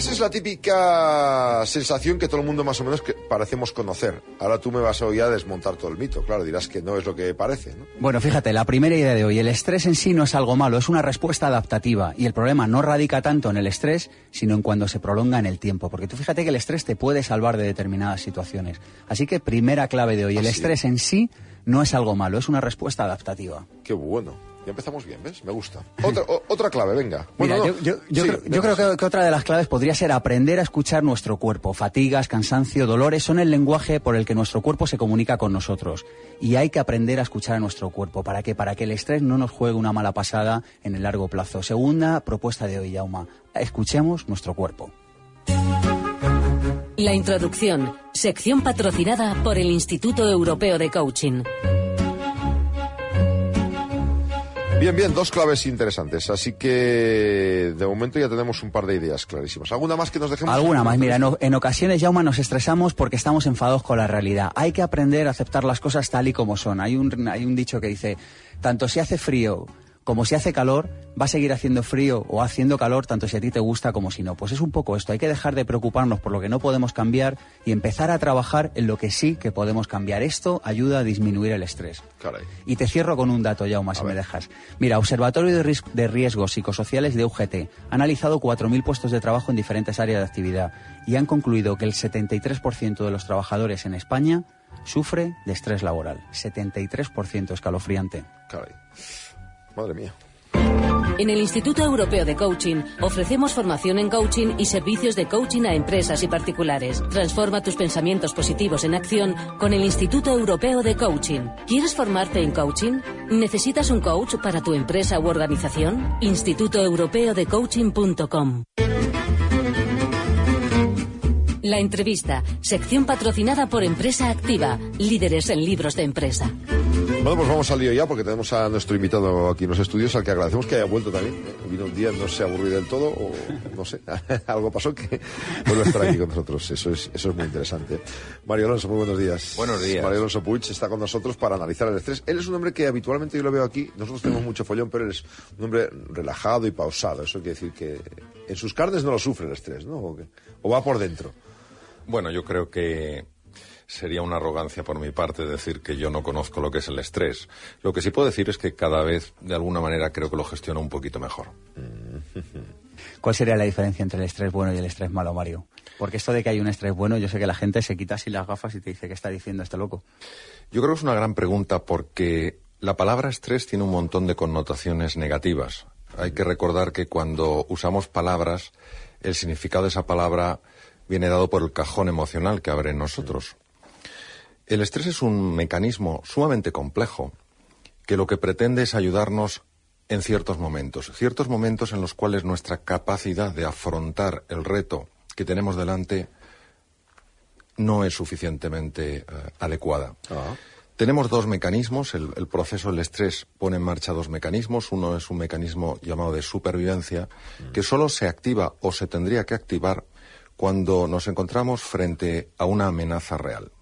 Estrés es la típica sensación que todo el mundo más o menos que parecemos conocer. Ahora tú me vas a oír a desmontar todo el mito. Claro, dirás que no es lo que parece, ¿no? Bueno, fíjate, la primera idea de hoy, el estrés en sí no es algo malo, es una respuesta adaptativa. Y el problema no radica tanto en el estrés, sino en cuando se prolonga en el tiempo. Porque tú fíjate que el estrés te puede salvar de determinadas situaciones. Así que primera clave de hoy, el Así. estrés en sí no es algo malo, es una respuesta adaptativa. Qué bueno. Ya empezamos bien, ¿ves? Me gusta. Otra, o- otra clave, venga. Mira, Bueno, yo, no. yo- yo Sí, creo, yo creo que, que otra de las claves podría ser aprender a escuchar nuestro cuerpo. Fatigas, cansancio, dolores son el lenguaje por el que nuestro cuerpo se comunica con nosotros. Y hay que aprender a escuchar a nuestro cuerpo. ¿Para qué? Para que el estrés no nos juegue una mala pasada en el largo plazo. Segunda propuesta de hoy, Yauma. Escuchemos nuestro cuerpo. La introducción, sección patrocinada por el Instituto Europeo de Coaching. Bien, bien, dos claves interesantes. Así que de momento ya tenemos un par de ideas clarísimas. ¿Alguna más que nos dejemos? Alguna más. Mira, en, ocasiones, Yauma, nos estresamos porque estamos enfadados con la realidad. Hay que aprender a aceptar las cosas tal y como son. Hay un, hay un dicho que dice, tanto si hace frío como si hace calor, va a seguir haciendo frío o haciendo calor, tanto si a ti te gusta como si no. Pues es un poco esto. Hay que dejar de preocuparnos por lo que no podemos cambiar y empezar a trabajar en lo que sí que podemos cambiar. Esto ayuda a disminuir el estrés. Caray. Y te cierro con un dato, Jauma, si me dejas. Mira, Observatorio de, Ris- de Riesgos Psicosociales de UGT ha analizado 4.000 puestos de trabajo en diferentes áreas de actividad y han concluido que el 73% de los trabajadores en España sufre de estrés laboral. 73% escalofriante. Caray. Madre mía. En el Instituto Europeo de Coaching ofrecemos formación en coaching y servicios de coaching a empresas y particulares. Transforma tus pensamientos positivos en acción con el Instituto Europeo de Coaching. ¿Quieres formarte en coaching? ¿Necesitas un coach para tu empresa u organización? institutoeuropeodecoaching.com La entrevista, sección patrocinada por Empresa Activa, líderes en libros de empresa. Bueno, pues vamos al lío ya porque tenemos a nuestro invitado aquí en los estudios al que agradecemos que haya vuelto también. Eh, Vino un día, no se aburrió del todo o no sé, algo pasó que vuelve a estar aquí con nosotros. Eso es, eso es muy interesante. Mario Alonso, muy buenos días. Buenos días. Mario Alonso Puig está con nosotros para analizar el estrés. Él es un hombre que habitualmente yo lo veo aquí, nosotros tenemos mucho follón, pero él es un hombre relajado y pausado. Eso quiere decir que en sus carnes no lo sufre el estrés, ¿no? O, que- o va por dentro. Bueno, yo creo que sería una arrogancia por mi parte decir que yo no conozco lo que es el estrés. Lo que sí puedo decir es que cada vez, de alguna manera, creo que lo gestiono un poquito mejor. ¿Cuál sería la diferencia entre el estrés bueno y el estrés malo, Mario? Porque esto de que hay un estrés bueno, yo sé que la gente se quita así las gafas y te dice, ¿qué está diciendo este loco? Yo creo que es una gran pregunta porque la palabra estrés tiene un montón de connotaciones negativas. Hay que recordar que cuando usamos palabras, el significado de esa palabra viene dado por el cajón emocional que abre en nosotros. El estrés es un mecanismo sumamente complejo que lo que pretende es ayudarnos en ciertos momentos, ciertos momentos en los cuales nuestra capacidad de afrontar el reto que tenemos delante no es suficientemente eh, adecuada. Tenemos dos mecanismos. El, el proceso del estrés pone en marcha dos mecanismos. Uno es un mecanismo llamado de supervivencia, que solo se activa o se tendría que activar cuando nos encontramos frente a una amenaza real.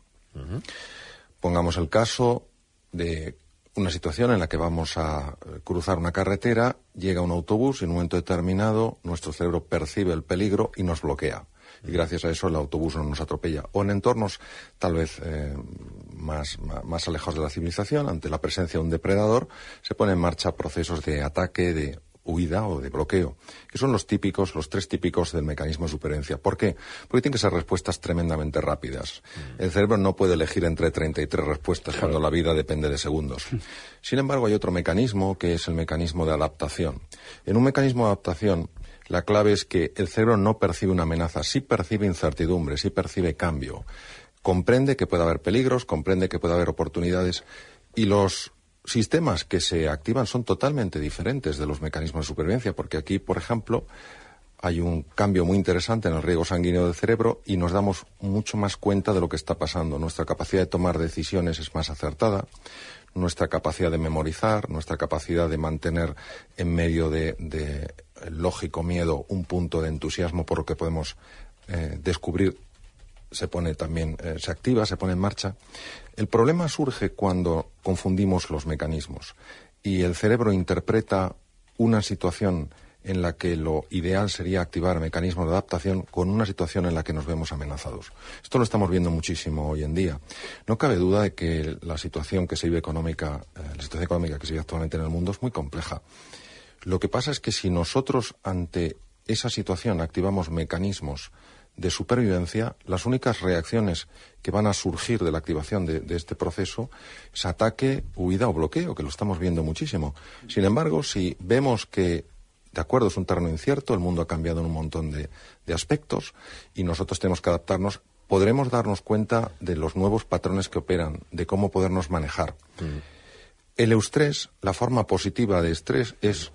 Pongamos el caso de una situación en la que vamos a eh, cruzar una carretera, llega un autobús y en un momento determinado nuestro cerebro percibe el peligro y nos bloquea. Y gracias a eso el autobús no nos atropella. O en entornos tal vez eh, más, más, más alejados de la civilización, ante la presencia de un depredador, se ponen en marcha procesos de ataque, de huida o de bloqueo, que son los típicos, los tres típicos del mecanismo de supervivencia. ¿Por qué? Porque tienen que ser respuestas tremendamente rápidas. El cerebro no puede elegir entre 33 respuestas cuando la vida depende de segundos. Sin embargo, hay otro mecanismo que es el mecanismo de adaptación. En un mecanismo de adaptación, la clave es que el cerebro no percibe una amenaza, sí percibe incertidumbre, sí percibe cambio. Comprende que puede haber peligros, comprende que puede haber oportunidades Y los sistemas que se activan son totalmente diferentes de los mecanismos de supervivencia, porque aquí, por ejemplo, hay un cambio muy interesante en el riego sanguíneo del cerebro y nos damos mucho más cuenta de lo que está pasando. Nuestra capacidad de tomar decisiones es más acertada, nuestra capacidad de memorizar, nuestra capacidad de mantener en medio de, lógico miedo un punto de entusiasmo por lo que podemos eh, descubrir se pone también, eh, se activa, se pone en marcha. El problema surge cuando confundimos los mecanismos y el cerebro interpreta una situación en la que lo ideal sería activar mecanismos de adaptación con una situación en la que nos vemos amenazados. Esto lo estamos viendo muchísimo hoy en día. No cabe duda de que la situación que se vive económica, eh, la situación económica que se vive actualmente en el mundo es muy compleja. Lo que pasa es que si nosotros ante esa situación activamos mecanismos de supervivencia, las únicas reacciones que van a surgir de la activación de, este proceso es ataque, huida o bloqueo, que lo estamos viendo muchísimo. Sin embargo, si vemos que de acuerdo, es un terreno incierto, el mundo ha cambiado en un montón de, aspectos y nosotros tenemos que adaptarnos. Podremos darnos cuenta de los nuevos patrones que operan, de cómo podernos manejar. Mm. El eustrés, la forma positiva de estrés, es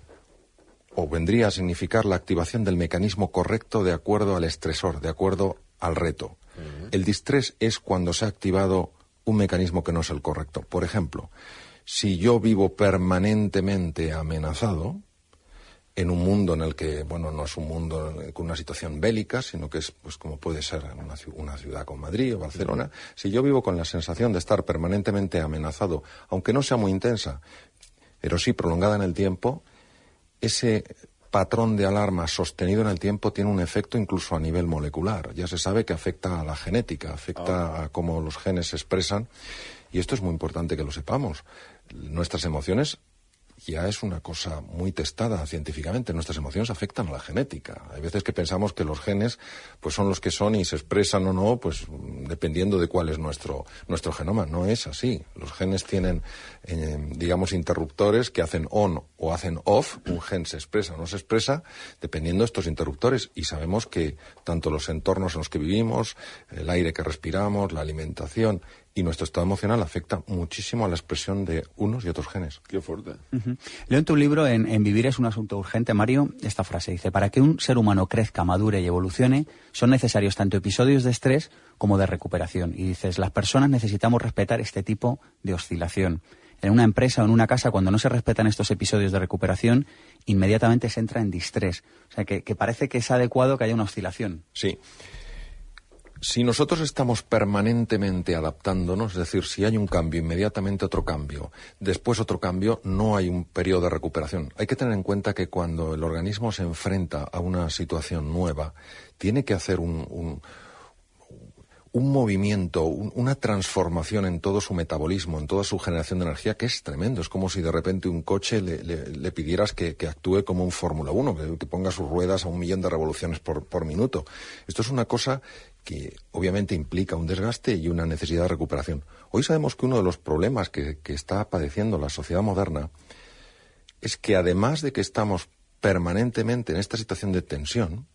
o vendría a significar la activación del mecanismo correcto de acuerdo al estresor, de acuerdo al reto. El distrés es cuando se ha activado un mecanismo que no es el correcto. Por ejemplo, si yo vivo permanentemente amenazado, en un mundo en el que, bueno, no es un mundo con una situación bélica, sino que es, pues, como puede ser una, una ciudad como Madrid o Barcelona, si yo vivo con la sensación de estar permanentemente amenazado, aunque no sea muy intensa, pero sí prolongada en el tiempo, ese patrón de alarma sostenido en el tiempo tiene un efecto incluso a nivel molecular. Ya se sabe que afecta a la genética, afecta ah. a cómo los genes se expresan, y esto es muy importante que lo sepamos. Nuestras emociones ya es una cosa muy testada científicamente. Nuestras emociones afectan a la genética. Hay veces que pensamos que los genes pues son los que son y se expresan o no, pues dependiendo de cuál es nuestro, nuestro genoma. No es así. Los genes tienen, eh, digamos, interruptores que hacen on o hacen off. Un gen se expresa o no se expresa dependiendo de estos interruptores. Y sabemos que tanto los entornos en los que vivimos, el aire que respiramos, la alimentación y nuestro estado emocional afecta muchísimo a la expresión de unos y otros genes. Qué fuerte. Leo en tu libro, en, Vivir es un asunto urgente, Mario, esta frase. Dice, para que un ser humano crezca, madure y evolucione, son necesarios tanto episodios de estrés como de recuperación. Y dices, las personas necesitamos respetar este tipo de oscilación. En una empresa o en una casa, cuando no se respetan estos episodios de recuperación, inmediatamente se entra en distrés. O sea, que, que parece que es adecuado que haya una oscilación. Sí. Si nosotros estamos permanentemente adaptándonos, es decir, si hay un cambio, inmediatamente otro cambio, después otro cambio, no hay un periodo de recuperación. Hay que tener en cuenta que cuando el organismo se enfrenta a una situación nueva, tiene que hacer un, un, movimiento, una transformación en todo su metabolismo, en toda su generación de energía, que es tremendo. Es como si de repente un coche le, pidieras que, actúe como un Fórmula 1, que, ponga sus ruedas a un millón de revoluciones por minuto. Esto es una cosa que obviamente implica un desgaste y una necesidad de recuperación. Hoy sabemos que uno de los problemas que, está padeciendo la sociedad moderna es que además de que estamos permanentemente en esta situación de tensión,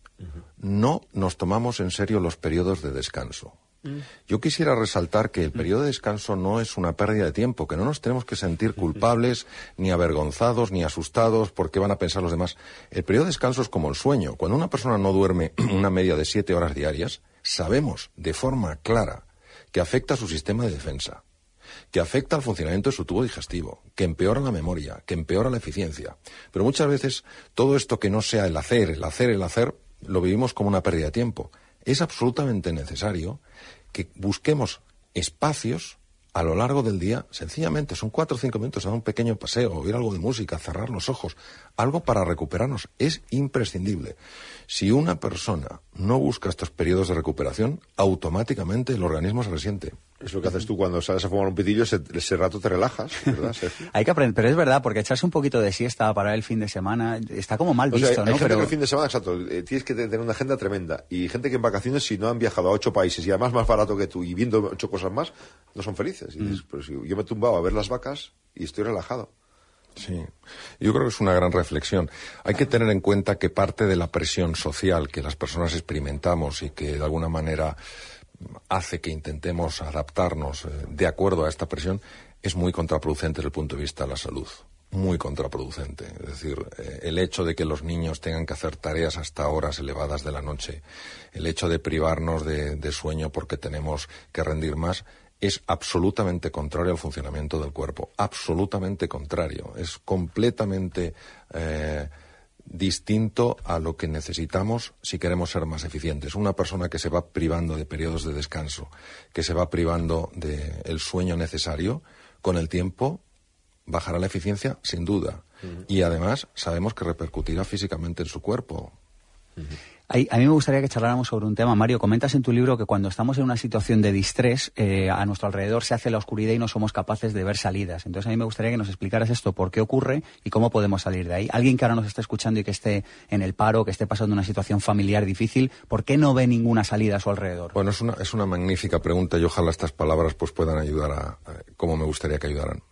no nos tomamos en serio los periodos de descanso. Mm. Yo quisiera resaltar que el periodo de descanso no es una pérdida de tiempo, que no nos tenemos que sentir culpables, ni avergonzados, ni asustados porque van a pensar los demás. El periodo de descanso es como el sueño. Cuando una persona no duerme una media de siete horas diarias, sabemos de forma clara que afecta a su sistema de defensa, que afecta al funcionamiento de su tubo digestivo, que empeora la memoria, que empeora la eficiencia. Pero muchas veces todo esto que no sea el hacer, el hacer, el hacer, lo vivimos como una pérdida de tiempo. Es absolutamente necesario que busquemos espacios a lo largo del día, sencillamente, son cuatro o cinco minutos, dar un pequeño paseo, oír algo de música, cerrar los ojos, algo para recuperarnos. Es imprescindible. Si una persona no busca estos periodos de recuperación, automáticamente el organismo se resiente. Es lo que haces tú cuando sales a fumar un pitillo, ese, rato te relajas, ¿verdad, hay que aprender, pero es verdad, porque echarse un poquito de siesta para el fin de semana está como mal visto, ¿no? Hay gente que el fin de semana, exacto, eh, tienes que tener una agenda tremenda. Y gente que en vacaciones, si no han viajado a ocho países y además más barato que tú y viendo ocho cosas más, no son felices. Y dices, mm. yo me he tumbado a ver las vacas y estoy relajado. Sí, yo creo que es una gran reflexión. Hay que tener en cuenta que parte de la presión social que las personas experimentamos y que de alguna manera hace que intentemos adaptarnos eh, de acuerdo a esta presión es muy contraproducente desde el punto de vista de la salud muy contraproducente. Es decir, eh, el hecho de que los niños tengan que hacer tareas hasta horas elevadas de la noche, el hecho de privarnos de, sueño porque tenemos que rendir más, es absolutamente contrario al funcionamiento del cuerpo. Absolutamente contrario. Es completamente eh, distinto a lo que necesitamos si queremos ser más eficientes. Una persona que se va privando de periodos de descanso, que se va privando del sueño necesario, con el tiempo bajará la eficiencia sin duda. Y además sabemos que repercutirá físicamente en su cuerpo. A mí me gustaría que charláramos sobre un tema. Mario, comentas en tu libro que cuando estamos en una situación de distrés, eh, a nuestro alrededor se hace la oscuridad y no somos capaces de ver salidas. Entonces, a mí me gustaría que nos explicaras esto, por qué ocurre y cómo podemos salir de ahí. Alguien que ahora nos está escuchando y que esté en el paro, que esté pasando una situación familiar difícil, ¿por qué no ve ninguna salida a su alrededor? Bueno, es una, es una magnífica pregunta y ojalá estas palabras pues puedan ayudar a, como me gustaría que ayudaran.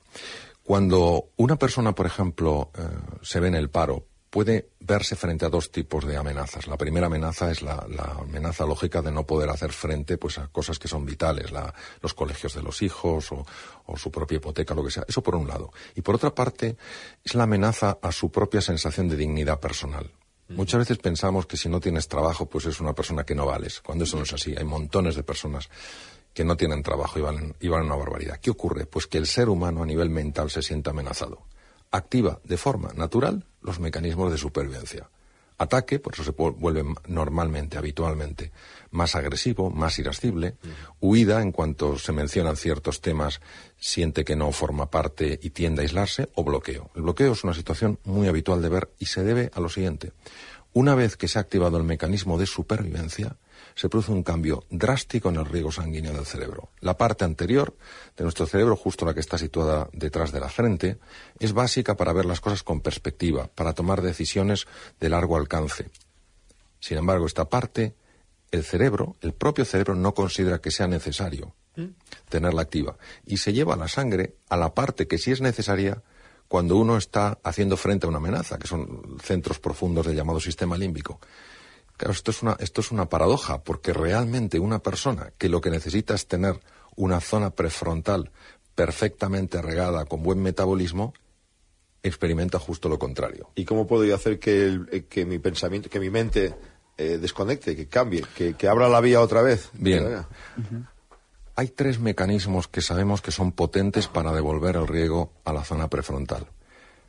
Cuando una persona, por ejemplo, eh, se ve en el paro, puede verse frente a dos tipos de amenazas. La primera amenaza es la, amenaza lógica de no poder hacer frente pues, a cosas que son vitales, los colegios de los hijos o, o, su propia hipoteca, lo que sea. Eso por un lado. Y por otra parte, es la amenaza a su propia sensación de dignidad personal. Muchas veces pensamos que si no tienes trabajo, pues es una persona que no vales, cuando eso no es así. Hay montones de personas que no tienen trabajo y valen, y valen una barbaridad. ¿Qué ocurre? Pues que el ser humano a nivel mental se siente amenazado. Activa de forma natural los mecanismos de supervivencia. Ataque, por eso se vuelve normalmente, habitualmente, más agresivo, más irascible. Huida, en cuanto se mencionan ciertos temas, siente que no forma parte y tiende a aislarse. O bloqueo. El bloqueo es una situación muy habitual de ver y se debe a lo siguiente. Una vez que se ha activado el mecanismo de supervivencia, se produce un cambio drástico en el riego sanguíneo del cerebro. La parte anterior de nuestro cerebro, justo la que está situada detrás de la frente, es básica para ver las cosas con perspectiva, para tomar decisiones de largo alcance. Sin embargo, esta parte, el cerebro, el propio cerebro, no considera que sea necesario tenerla activa y se lleva la sangre a la parte que sí es necesaria cuando uno está haciendo frente a una amenaza, que son centros profundos del llamado sistema límbico. Claro, esto es, una, esto es una paradoja, porque realmente una persona que lo que necesita es tener una zona prefrontal perfectamente regada, con buen metabolismo, experimenta justo lo contrario. ¿Y cómo puedo yo hacer que, eh, que mi pensamiento, que mi mente eh, desconecte, que cambie, que, abra la vía otra vez? Bien. Hay tres mecanismos que sabemos que son potentes para devolver el riego a la zona prefrontal.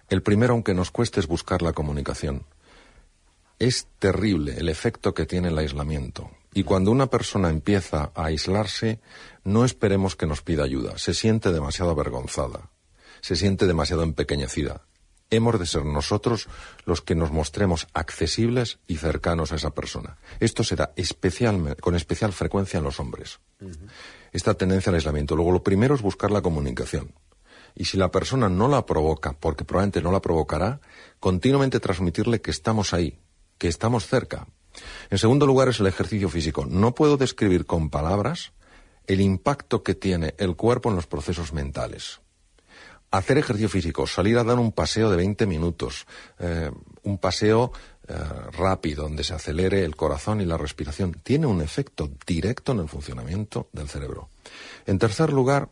El primero, aunque nos cueste, es buscar la comunicación. Es terrible el efecto que tiene el aislamiento. Y cuando una persona empieza a aislarse, no esperemos que nos pida ayuda. Se siente demasiado avergonzada. Se siente demasiado empequeñecida. Hemos de ser nosotros los que nos mostremos accesibles y cercanos a esa persona. Esto se da con especial frecuencia en los hombres. Esta tendencia al aislamiento. Luego, lo primero es buscar la comunicación. Y si la persona no la provoca, porque probablemente no la provocará, continuamente transmitirle que estamos ahí, que estamos cerca. En segundo lugar es el ejercicio físico. No puedo describir con palabras el impacto que tiene el cuerpo en los procesos mentales. Hacer ejercicio físico, salir a dar un paseo de 20 minutos, eh, un paseo eh, rápido donde se acelere el corazón y la respiración, tiene un efecto directo en el funcionamiento del cerebro. En tercer lugar,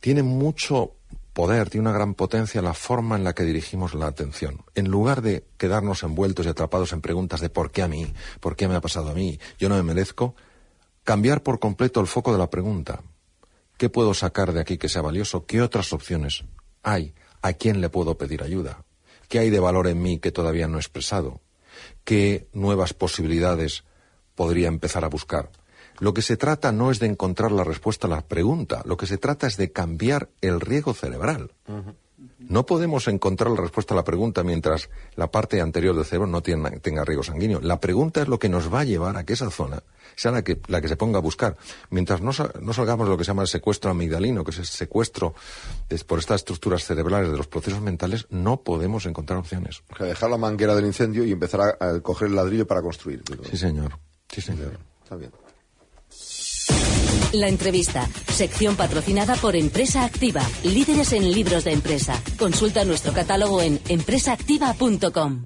tiene mucho poder, tiene una gran potencia la forma en la que dirigimos la atención. En lugar de quedarnos envueltos y atrapados en preguntas de por qué a mí, por qué me ha pasado a mí, yo no me merezco, cambiar por completo el foco de la pregunta. ¿Qué puedo sacar de aquí que sea valioso? ¿Qué otras opciones hay? ¿A quién le puedo pedir ayuda? ¿Qué hay de valor en mí que todavía no he expresado? ¿Qué nuevas posibilidades podría empezar a buscar? Lo que se trata no es de encontrar la respuesta a la pregunta, lo que se trata es de cambiar el riego cerebral. No podemos encontrar la respuesta a la pregunta mientras la parte anterior del cerebro no tenga, riego sanguíneo. La pregunta es lo que nos va a llevar a que esa zona sea la que, la que se ponga a buscar. Mientras no, salgamos de lo que se llama el secuestro amigdalino, que es el secuestro por estas estructuras cerebrales de los procesos mentales, no podemos encontrar opciones. O sea, dejar la manguera del incendio y empezar a, coger el ladrillo para construir. Sí, señor. Sí, señor. Está bien. La entrevista, sección patrocinada por Empresa Activa, líderes en libros de empresa. Consulta nuestro catálogo en empresaactiva.com.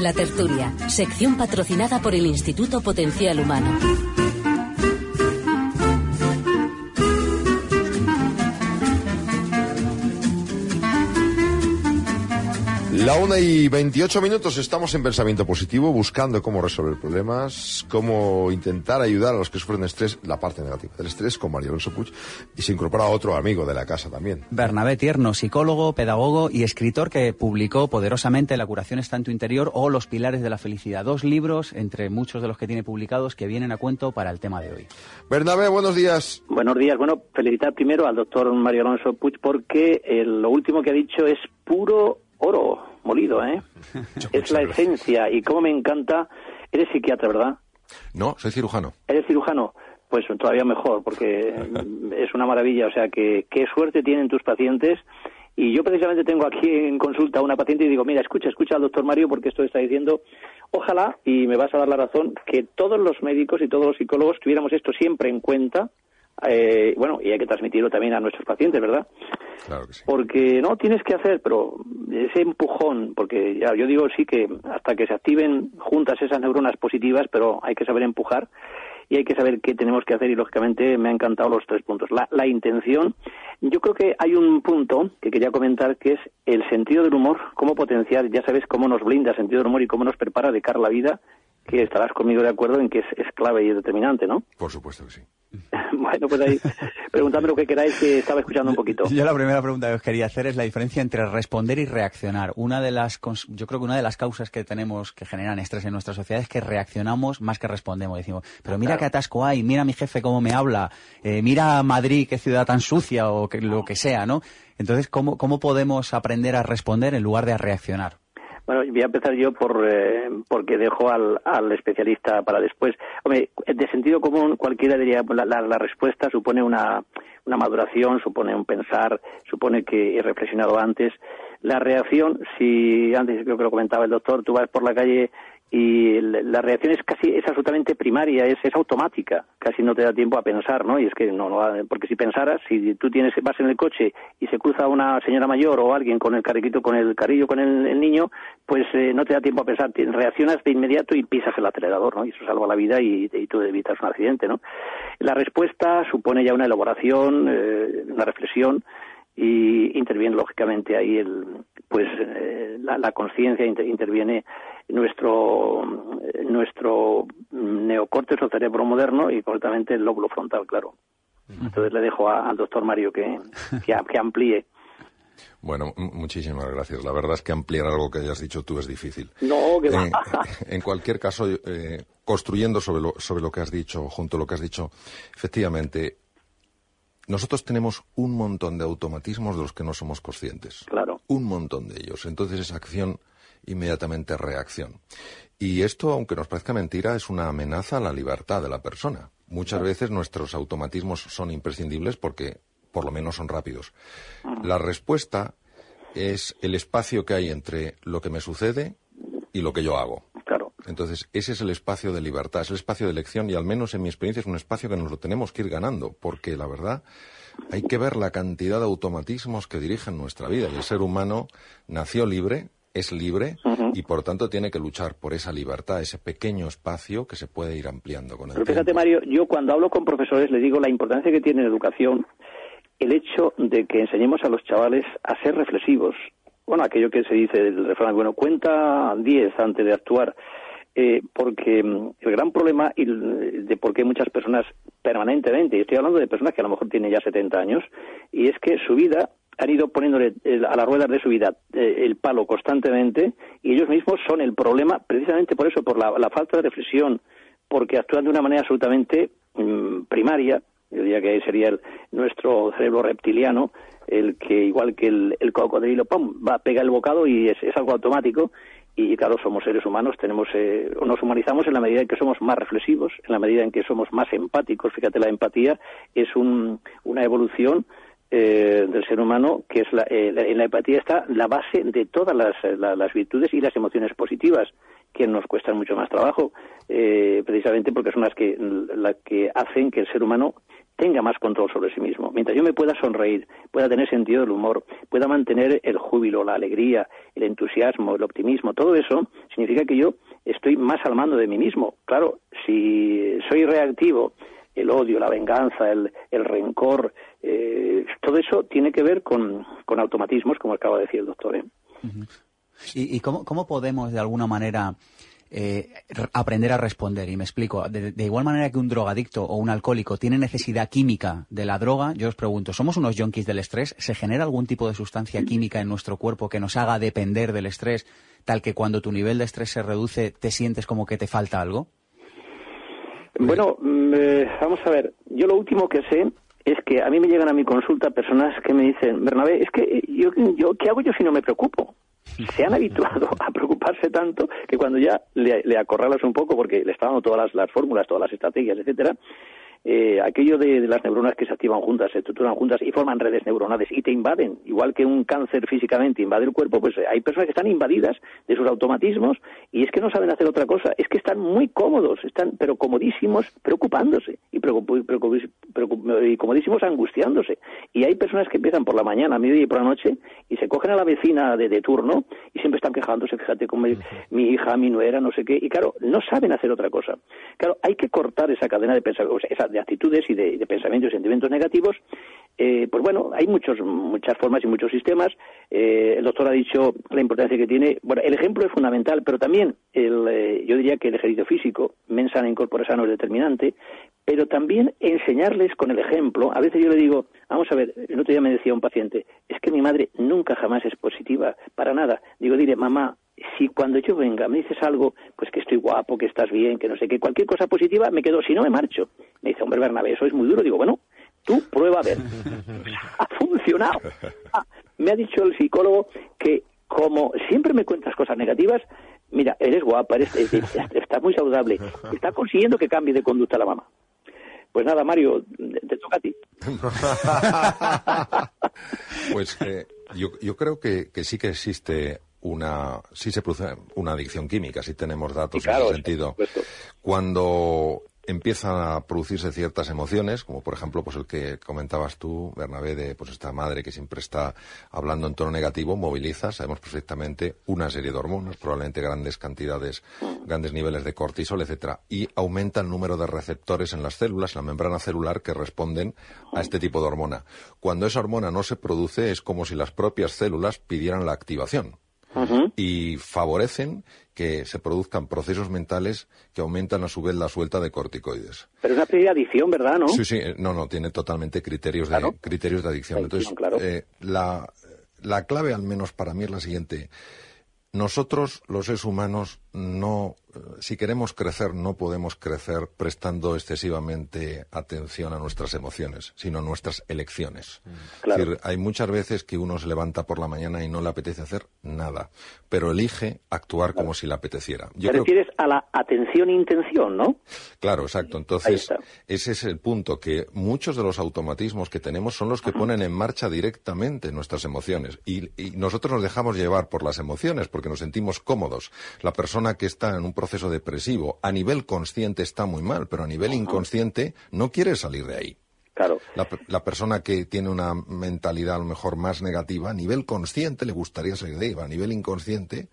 La tertulia, sección patrocinada por el Instituto Potencial Humano. La una y 28 minutos estamos en pensamiento positivo, buscando cómo resolver problemas, cómo intentar ayudar a los que sufren estrés, la parte negativa del estrés, con Mario Alonso Puig, y se incorpora otro amigo de la casa también. Bernabé Tierno, psicólogo, pedagogo y escritor que publicó poderosamente La curación está en tu interior o Los pilares de la felicidad. Dos libros, entre muchos de los que tiene publicados, que vienen a cuento para el tema de hoy. Bernabé, buenos días. Buenos días. Bueno, felicitar primero al doctor Mario Alonso Puig porque eh, lo último que ha dicho es puro oro molido, ¿eh? es la esencia y como me encanta. Eres psiquiatra, ¿verdad? No, soy cirujano. ¿Eres cirujano? Pues todavía mejor, porque es una maravilla. O sea, que qué suerte tienen tus pacientes. Y yo precisamente tengo aquí en consulta a una paciente y digo, mira, escucha, escucha al doctor Mario porque esto está diciendo, ojalá, y me vas a dar la razón, que todos los médicos y todos los psicólogos tuviéramos esto siempre en cuenta eh, bueno, y hay que transmitirlo también a nuestros pacientes, ¿verdad? Claro que sí. Porque no tienes que hacer, pero ese empujón, porque ya yo digo sí que hasta que se activen juntas esas neuronas positivas, pero hay que saber empujar y hay que saber qué tenemos que hacer y lógicamente me han encantado los tres puntos. La, la intención, yo creo que hay un punto que quería comentar que es el sentido del humor, cómo potenciar, ya sabes cómo nos blinda el sentido del humor y cómo nos prepara de cara a la vida que estarás conmigo de acuerdo en que es, clave y determinante, ¿no? Por supuesto que sí. Bueno, pues ahí, preguntadme lo que queráis, que estaba escuchando un poquito. Yo la primera pregunta que os quería hacer es la diferencia entre responder y reaccionar. Una de las, yo creo que una de las causas que tenemos que generan estrés en nuestra sociedad es que reaccionamos más que respondemos. Decimos, pero mira qué atasco hay, mira mi jefe cómo me habla, eh, mira Madrid qué ciudad tan sucia o que, lo que sea, ¿no? Entonces, ¿cómo, ¿cómo podemos aprender a responder en lugar de a reaccionar? Bueno, voy a empezar yo por eh, porque dejo al, al, especialista para después. Hombre, de sentido común, cualquiera diría, la, respuesta supone una, una maduración, supone un pensar, supone que he reflexionado antes. La reacción, si antes creo que lo comentaba el doctor, tú vas por la calle y la reacción es casi es absolutamente primaria es, es automática. Casi no te da tiempo a pensar no y es que no, no porque si pensaras si tú tienes vas en el coche y se cruza una señora mayor o alguien con el carriquito con el carrillo con el, niño pues eh, no te da tiempo a pensar. Reaccionas de inmediato y pisas el acelerador no y eso salva la vida y, y tú evitas un accidente no la respuesta supone ya una elaboración eh, una reflexión y interviene lógicamente ahí el pues eh, la, la conciencia interviene nuestro nuestro neocórtex o cerebro moderno y concretamente el lóbulo frontal claro entonces le dejo al doctor Mario que, que, amplíe bueno, muchísimas gracias. La verdad es que ampliar algo que hayas dicho tú es difícil. No, que eh, En cualquier caso, eh, construyendo sobre lo, sobre lo que has dicho, junto a lo que has dicho, efectivamente, nosotros tenemos un montón de automatismos de los que no somos conscientes. Claro. Un montón de ellos. Entonces esa acción inmediatamente reacción. Y esto, aunque nos parezca mentira, es una amenaza a la libertad de la persona. Muchas veces nuestros automatismos son imprescindibles porque por lo menos son rápidos. La respuesta es el espacio que hay entre lo que me sucede y lo que yo hago. Entonces, ese es el espacio de libertad, es el espacio de elección y al menos en mi experiencia es un espacio que nos lo tenemos que ir ganando, porque la verdad hay que ver la cantidad de automatismos que dirigen nuestra vida y el ser humano nació libre, es libre y por tanto tiene que luchar por esa libertad, ese pequeño espacio que se puede ir ampliando con el Pero fíjate, Mario, yo cuando hablo con profesores les digo la importancia que tiene en educación el hecho de que enseñemos a los chavales a ser reflexivos. Bueno, aquello que se dice del refrán, bueno, cuenta 10 antes de actuar. Eh, porque mm, el gran problema de por qué muchas personas permanentemente, y estoy hablando de personas que a lo mejor tienen ya 70 años, y es que su vida han ido poniéndole a las ruedas de su vida eh, el palo constantemente y ellos mismos son el problema precisamente por eso, por la, falta de reflexión, porque actúan de una manera absolutamente mm, primaria, yo diría que sería el, nuestro cerebro reptiliano, el que igual que el, cocodrilo, ¡pum!, va a pegar el bocado y es, algo automático y claro, somos seres humanos, tenemos, eh, nos humanizamos en la medida en que somos más reflexivos, en la medida en que somos más empáticos. Fíjate, la empatía es un, una evolución eh, del ser humano, que es la, eh, en la empatía está la base de todas las, las, virtudes y las emociones positivas, que nos cuestan mucho más trabajo, eh, precisamente porque son las que, las que hacen que el ser humano tenga más control sobre sí mismo. Mientras yo me pueda sonreír, pueda tener sentido del humor, pueda mantener el júbilo, la alegría, el entusiasmo, el optimismo, todo eso significa que yo estoy más al mando de mí mismo. Claro, si soy reactivo, el odio, la venganza, el, el rencor, eh, todo eso tiene que ver con, con, automatismos, como acaba de decir el doctor. ¿eh? ¿Y, cómo, cómo podemos, de alguna manera, eh, aprender a responder. Y me explico. De, igual manera que un drogadicto o un alcohólico tiene necesidad química de la droga, yo os pregunto, ¿somos unos junkies del estrés? ¿Se genera algún tipo de sustancia química en nuestro cuerpo que nos haga depender del estrés, tal que cuando tu nivel de estrés se reduce, te sientes como que te falta algo? Bueno, mm, eh, vamos a ver. Yo lo último que sé es que a mí me llegan a mi consulta personas que me dicen, Bernabé, es que yo, yo ¿qué hago yo si no me preocupo? se han habituado a preocuparse tanto que cuando ya le, acorralas un poco, porque le están dando todas las, las fórmulas, todas las estrategias, etcétera, eh, aquello de, las neuronas que se activan juntas, se estructuran juntas y forman redes neuronales y te invaden, igual que un cáncer físicamente invade el cuerpo, pues hay personas que están invadidas de sus automatismos y es que no saben hacer otra cosa, es que están muy cómodos, están pero comodísimos preocupándose y, y comodísimos angustiándose. Y hay personas que empiezan por la mañana, a mediodía y por la noche y se cogen a la vecina de, turno y siempre están quejándose, fíjate con mi, mi, hija, mi nuera, no sé qué, y claro, no saben hacer otra cosa. Claro, hay que cortar esa cadena de pensamiento, esa de actitudes y de, pensamientos y sentimientos negativos, eh, pues bueno, hay muchos, muchas formas y muchos sistemas. Eh, el doctor ha dicho la importancia que tiene. Bueno, el ejemplo es fundamental, pero también el, eh, yo diría que el ejercicio físico, mensana incorpora sano es determinante, pero también enseñarles con el ejemplo. A veces yo le digo, vamos a ver, el otro día me decía un paciente, es que mi madre nunca jamás es positiva, para nada. Digo, dile, mamá, si cuando yo venga me dices algo, pues que estoy guapo, que estás bien, que no sé qué, cualquier cosa positiva, me quedo, si no me marcho. Me dice, hombre Bernabé, eso es muy duro. Digo, bueno, tú prueba a ver. ha funcionado. Ah, me ha dicho el psicólogo que como siempre me cuentas cosas negativas, mira, eres guapa, eres, estás muy saludable, está consiguiendo que cambie de conducta la mamá. Pues nada, Mario, te toca a ti. pues eh, yo, yo creo que, que, sí que existe una, sí se produce una adicción química, si tenemos datos en ese sentido. Cuando empiezan a producirse ciertas emociones, como por ejemplo pues el que comentabas tú, Bernabé, de pues esta madre que siempre está hablando en tono negativo, moviliza, sabemos perfectamente, una serie de hormonas, probablemente grandes cantidades, grandes niveles de cortisol, etcétera, y aumenta el número de receptores en las células, la membrana celular, que responden a este tipo de hormona. Cuando esa hormona no se produce, es como si las propias células pidieran la activación y favorecen que se produzcan procesos mentales que aumentan a su vez la suelta de corticoides. Pero es una primera adicción, ¿verdad? ¿no? Sí, sí, no, no, tiene totalmente criterios, de, criterios de adicción. Entonces, eh, la, la clave, al menos para mí, es la siguiente. Nosotros, los seres humanos, no, eh, si queremos crecer, no podemos crecer prestando excesivamente atención a nuestras emociones, sino a nuestras elecciones. Mm. Es decir, hay muchas veces que uno se levanta por la mañana y no le apetece hacer nada, pero elige actuar como si le apeteciera. Yo Te refieres a la atención e intención, ¿no? Claro, exacto. Entonces, ese es el punto, que muchos de los automatismos que tenemos son los que ponen en marcha directamente nuestras emociones. Y, y nosotros nos dejamos llevar por las emociones porque nos sentimos cómodos. La persona que está en un proceso depresivo a nivel consciente está muy mal, pero a nivel inconsciente no quiere salir de ahí. Claro. La, persona que tiene una mentalidad a lo mejor más negativa, a nivel consciente le gustaría salir de ahí, a nivel inconsciente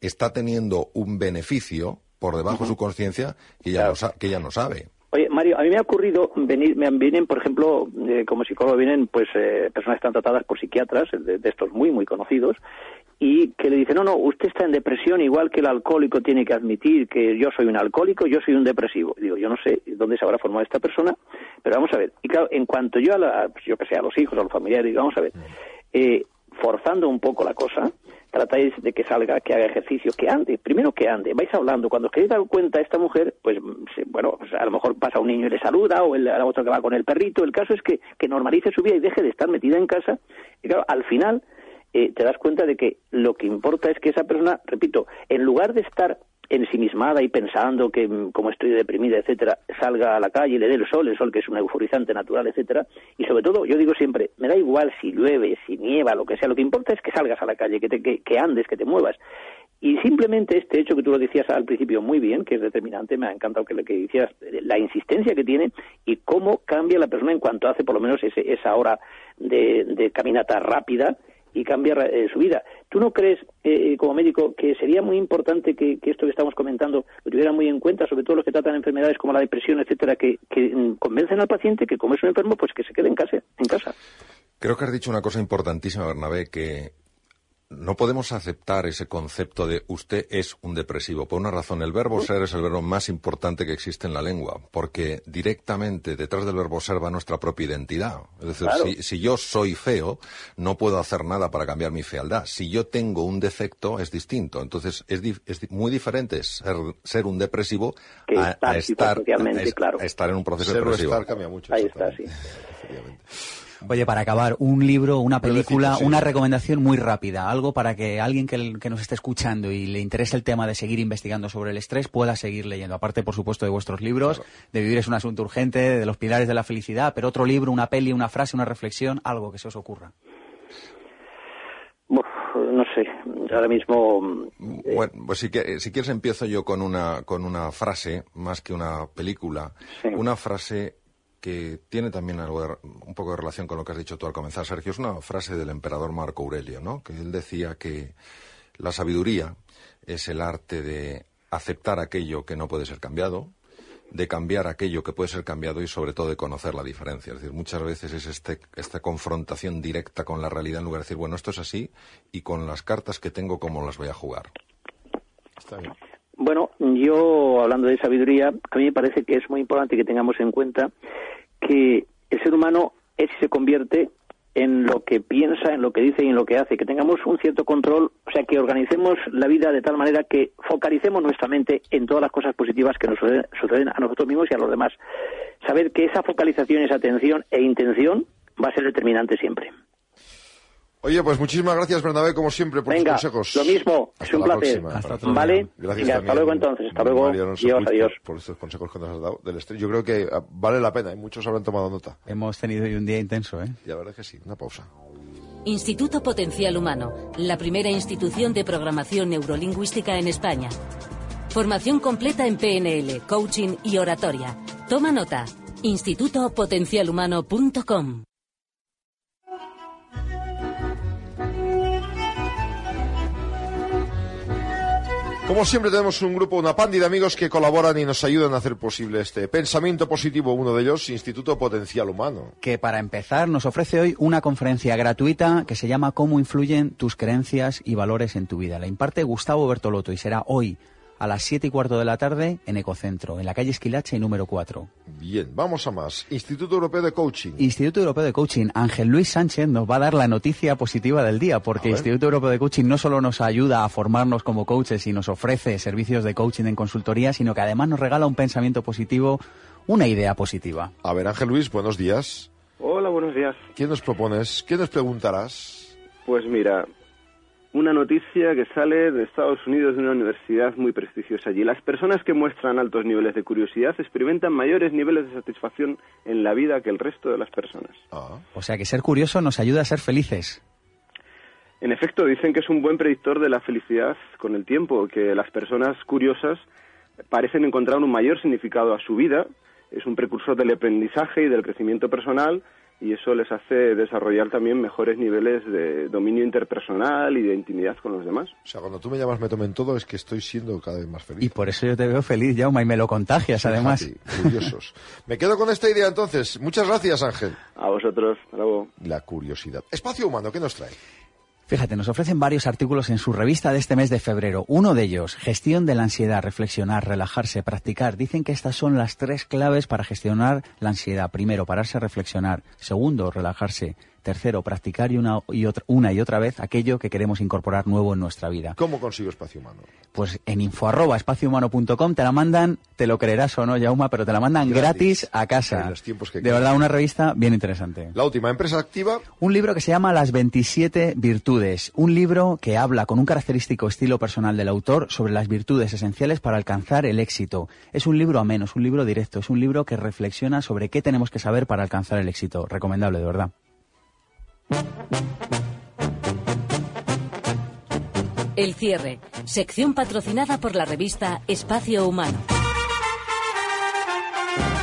está teniendo un beneficio por debajo de su conciencia que, ya que ella no sabe. Oye, Mario, a mí me ha ocurrido venir, me vienen, por ejemplo, eh, como psicólogo vienen pues eh, personas que están tratadas por psiquiatras, de, estos muy, muy conocidos, y que le dicen, no, no, usted está en depresión igual que el alcohólico tiene que admitir que yo soy un alcohólico, yo soy un depresivo. Digo, yo no sé dónde se habrá formado esta persona, pero vamos a ver. Y claro, en cuanto yo a, la, pues yo que sé, a los hijos, a los familiares, digo, vamos a ver, eh, forzando un poco la cosa, tratáis de que salga, que haga ejercicio, que ande, primero que ande, vais hablando, cuando os queréis dar cuenta esta mujer, pues bueno, pues a lo mejor pasa un niño y le saluda, o el, otro que va con el perrito, el caso es que, que normalice su vida y deje de estar metida en casa, y claro, al final eh, te das cuenta de que lo que importa es que esa persona, repito, en lugar de estar ensimismada y pensando que mm, como estoy deprimida, etcétera, salga a la calle y le dé el sol, el sol que es un euforizante natural, etcétera, y sobre todo, yo digo siempre, me da igual si llueve, si nieva, lo que sea, lo que importa es que salgas a la calle, que, te, que, andes, que te muevas. Y simplemente este hecho que tú lo decías al principio muy bien, que es determinante, me ha encantado que lo que decías, la insistencia que tiene y cómo cambia la persona en cuanto hace por lo menos ese, esa hora de, de caminata rápida, y cambiar eh, su vida. ¿Tú no crees, eh, eh, como médico, que sería muy importante que, esto que estamos comentando lo tuvieran muy en cuenta, sobre todo los que tratan enfermedades como la depresión, etcétera, que, mm, convencen al paciente que como es un enfermo, pues que se quede en casa, en casa? Creo que has dicho una cosa importantísima, Bernabé, que no podemos aceptar ese concepto de usted es un depresivo. Por una razón, el verbo ser es el verbo más importante que existe en la lengua, porque directamente detrás del verbo ser va nuestra propia identidad. Es decir, si, si, yo soy feo, no puedo hacer nada para cambiar mi fealdad. Si yo tengo un defecto, es distinto. Entonces, es, es muy diferente ser, ser un depresivo a, a, estar, claro. estar en un proceso depresivo. cambia mucho. Ahí está, sí. Oye, para acabar, un libro, una película, una recomendación muy rápida, algo para que alguien que, nos esté escuchando y le interese el tema de seguir investigando sobre el estrés pueda seguir leyendo. Aparte, por supuesto, de vuestros libros, de Vivir es un asunto urgente, de los pilares de la felicidad, pero otro libro, una peli, una frase, una reflexión, algo que se os ocurra. no sé, ahora mismo... Eh, bueno, pues si, si, quieres empiezo yo con una, con una frase, más que una película. Una frase que tiene también algo un poco de relación con lo que has dicho tú al comenzar, Sergio. Es una frase del emperador Marco Aurelio, ¿no? Que él decía que la sabiduría es el arte de aceptar aquello que no puede ser cambiado, de cambiar aquello que puede ser cambiado y sobre todo de conocer la diferencia. Es decir, muchas veces es este, esta confrontación directa con la realidad en lugar de decir, bueno, esto es así y con las cartas que tengo, ¿cómo las voy a jugar? Está bien. Bueno, yo hablando de sabiduría, a mí me parece que es muy importante que tengamos en cuenta que el ser humano es y se convierte en lo que piensa, en lo que dice y en lo que hace, que tengamos un cierto control, o sea, que organicemos la vida de tal manera que focalicemos nuestra mente en todas las cosas positivas que nos suceden a nosotros mismos y a los demás. Saber que esa focalización, esa atención e intención va a ser determinante siempre. Oye, pues muchísimas gracias, Bernabé, como siempre, por Venga, tus consejos. Lo mismo, es un placer. Hasta ¿Vale? Gracias hasta luego entonces, hasta luego. adiós, adiós. Por estos consejos que nos has dado del estrés. Yo creo que ah, vale la pena, y muchos habrán tomado nota. Hemos tenido hoy un día intenso, ¿eh? Y la verdad es que sí, una pausa. Instituto Potencial Humano, la primera institución de programación neurolingüística en España. Formación completa en PNL, coaching y oratoria. Toma nota. institutopotencialhumano.com Como siempre tenemos un grupo, una pandi de amigos que colaboran y nos ayudan a hacer posible este pensamiento positivo, uno de ellos, Instituto Potencial Humano. Que para empezar nos ofrece hoy una conferencia gratuita que se llama Cómo influyen tus creencias y valores en tu vida. La imparte Gustavo Bertolotto y será hoy a las 7 y cuarto de la tarde en Ecocentro, en la calle Esquilache número 4. Bien, vamos a más. Instituto Europeo de Coaching. Instituto Europeo de Coaching. Ángel Luis Sánchez nos va a dar la noticia positiva del día, porque Instituto Europeo de Coaching no solo nos ayuda a formarnos como coaches y nos ofrece servicios de coaching en consultoría, sino que además nos regala un pensamiento positivo, una idea positiva. A ver, Ángel Luis, buenos días. Hola, buenos días. ¿Qué nos propones? ¿Qué nos preguntarás? Pues mira, una noticia que sale de Estados Unidos de una universidad muy prestigiosa allí. Las personas que muestran altos niveles de curiosidad experimentan mayores niveles de satisfacción en la vida que el resto de las personas. Ah. O sea que ser curioso nos ayuda a ser felices. En efecto, dicen que es un buen predictor de la felicidad con el tiempo, que las personas curiosas parecen encontrar un mayor significado a su vida, es un precursor del aprendizaje y del crecimiento personal y eso les hace desarrollar también mejores niveles de dominio interpersonal y de intimidad con los demás. O sea, cuando tú me llamas me tomen todo es que estoy siendo cada vez más feliz. Y por eso yo te veo feliz, Jauma, y me lo contagias además. curiosos. me quedo con esta idea entonces. Muchas gracias, Ángel. A vosotros. Luego. La curiosidad. Espacio humano, ¿qué nos trae? Fíjate, nos ofrecen varios artículos en su revista de este mes de febrero. Uno de ellos, gestión de la ansiedad, reflexionar, relajarse, practicar. Dicen que estas son las tres claves para gestionar la ansiedad. Primero, pararse a reflexionar. Segundo, relajarse. Tercero, practicar y una, y otra, una y otra vez aquello que queremos incorporar nuevo en nuestra vida. ¿Cómo consigo espacio humano? Pues en info arroba espaciohumano.com te la mandan, te lo creerás o no, Yauma, pero te la mandan gratis, a casa. En los tiempos que de verdad, una revista bien interesante. La última, Empresa Activa. Un libro que se llama Las 27 Virtudes. Un libro que habla con un característico estilo personal del autor sobre las virtudes esenciales para alcanzar el éxito. Es un libro ameno, es un libro directo, es un libro que reflexiona sobre qué tenemos que saber para alcanzar el éxito. Recomendable, de verdad. El cierre, sección patrocinada por la revista Espacio Humano.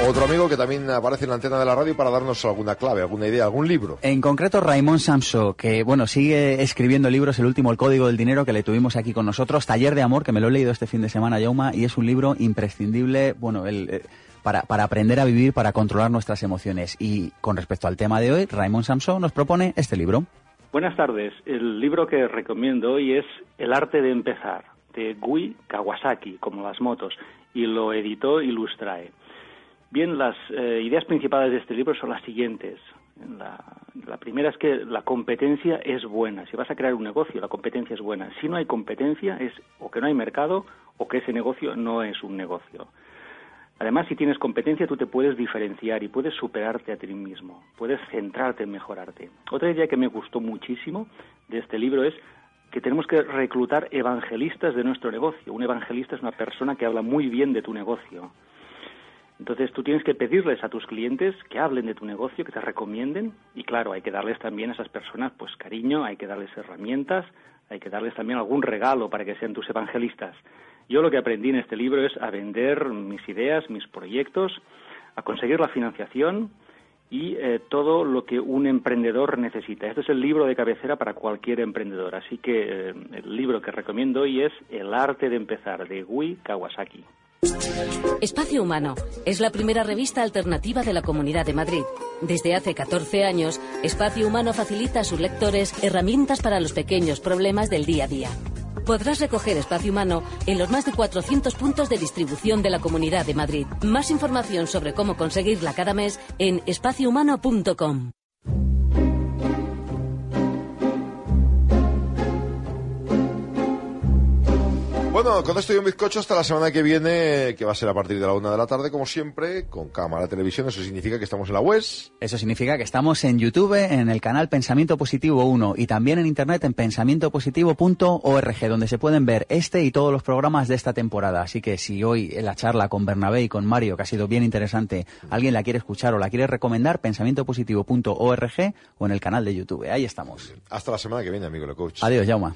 Otro amigo que también aparece en la antena de la radio para darnos alguna clave, alguna idea, algún libro. En concreto, Raymond Samso, que bueno, sigue escribiendo libros, el último, El Código del Dinero, que le tuvimos aquí con nosotros, Taller de Amor, que me lo he leído este fin de semana, Yauma, y es un libro imprescindible, bueno, el, eh, para, para aprender a vivir, para controlar nuestras emociones. Y con respecto al tema de hoy, Raymond Samso nos propone este libro. Buenas tardes. El libro que recomiendo hoy es El arte de empezar, de Gui Kawasaki, como las motos, y lo editó Ilustrae. Bien, las eh, ideas principales de este libro son las siguientes. La, primera es que la competencia es buena. Si vas a crear un negocio, la competencia es buena. Si no hay competencia, es o que no hay mercado o que ese negocio no es un negocio. Además, si tienes competencia, tú te puedes diferenciar y puedes superarte a ti mismo, puedes centrarte en mejorarte. Otra idea que me gustó muchísimo de este libro es que tenemos que reclutar evangelistas de nuestro negocio. Un evangelista es una persona que habla muy bien de tu negocio. Entonces tú tienes que pedirles a tus clientes que hablen de tu negocio, que te recomienden y claro, hay que darles también a esas personas pues cariño, hay que darles herramientas, hay que darles también algún regalo para que sean tus evangelistas. Yo lo que aprendí en este libro es a vender mis ideas, mis proyectos, a conseguir la financiación y eh, todo lo que un emprendedor necesita. Este es el libro de cabecera para cualquier emprendedor. Así que eh, el libro que recomiendo hoy es El arte de empezar, de Gui Kawasaki. Espacio Humano es la primera revista alternativa de la Comunidad de Madrid. Desde hace 14 años, Espacio Humano facilita a sus lectores herramientas para los pequeños problemas del día a día podrás recoger espacio humano en los más de 400 puntos de distribución de la Comunidad de Madrid. Más información sobre cómo conseguirla cada mes en espaciohumano.com. Bueno, con esto y un bizcocho hasta la semana que viene, que va a ser a partir de la una de la tarde, como siempre, con cámara, televisión. Eso significa que estamos en la web. Eso significa que estamos en YouTube, en el canal Pensamiento Positivo 1 y también en internet en pensamientopositivo.org, donde se pueden ver este y todos los programas de esta temporada. Así que si hoy en la charla con Bernabé y con Mario, que ha sido bien interesante, alguien la quiere escuchar o la quiere recomendar, pensamientopositivo.org o en el canal de YouTube. Ahí estamos. Hasta la semana que viene, amigo de coach. Adiós, Jauma.